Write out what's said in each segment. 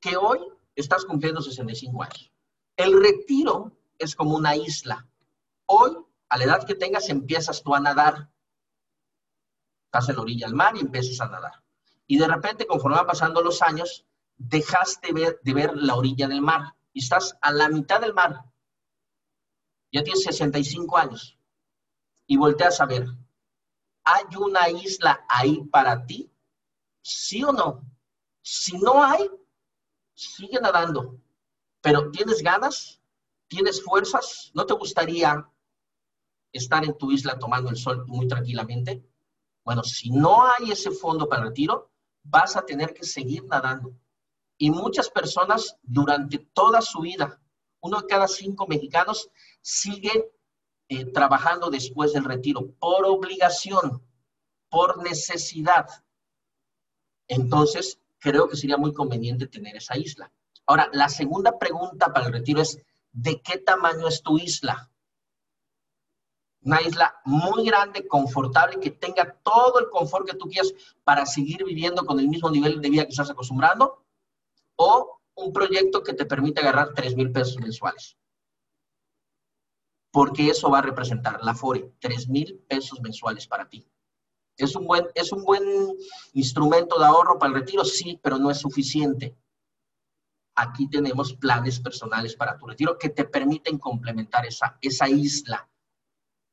que hoy estás cumpliendo 65 años. El retiro es como una isla. Hoy, a la edad que tengas, empiezas tú a nadar. Estás en la orilla del mar y empiezas a nadar. Y de repente, conforme van pasando los años, dejaste de ver, la orilla del mar y estás a la mitad del mar. Ya tienes 65 años y volteas a ver. ¿Hay una isla ahí para ti? ¿Sí o no? Si no hay, sigue nadando. Pero ¿tienes ganas? ¿Tienes fuerzas? ¿No te gustaría estar en tu isla tomando el sol muy tranquilamente? Bueno, si no hay ese fondo para retiro, vas a tener que seguir nadando. Y muchas personas durante toda su vida, uno de cada cinco mexicanos, sigue eh, trabajando después del retiro por obligación, por necesidad. Entonces, creo que sería muy conveniente tener esa isla. Ahora, la segunda pregunta para el retiro es, ¿de qué tamaño es tu isla? Una isla muy grande, confortable, que tenga todo el confort que tú quieras para seguir viviendo con el mismo nivel de vida que estás acostumbrando, o un proyecto que te permite agarrar 3 mil pesos mensuales. Porque eso va a representar la FORE, 3 mil pesos mensuales para ti. ¿Es un, buen, ¿Es un buen instrumento de ahorro para el retiro? Sí, pero no es suficiente. Aquí tenemos planes personales para tu retiro que te permiten complementar esa, esa isla,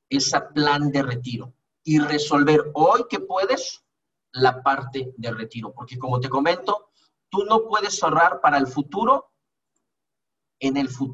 ese plan de retiro y resolver hoy que puedes la parte de retiro. Porque como te comento, tú no puedes ahorrar para el futuro en el futuro.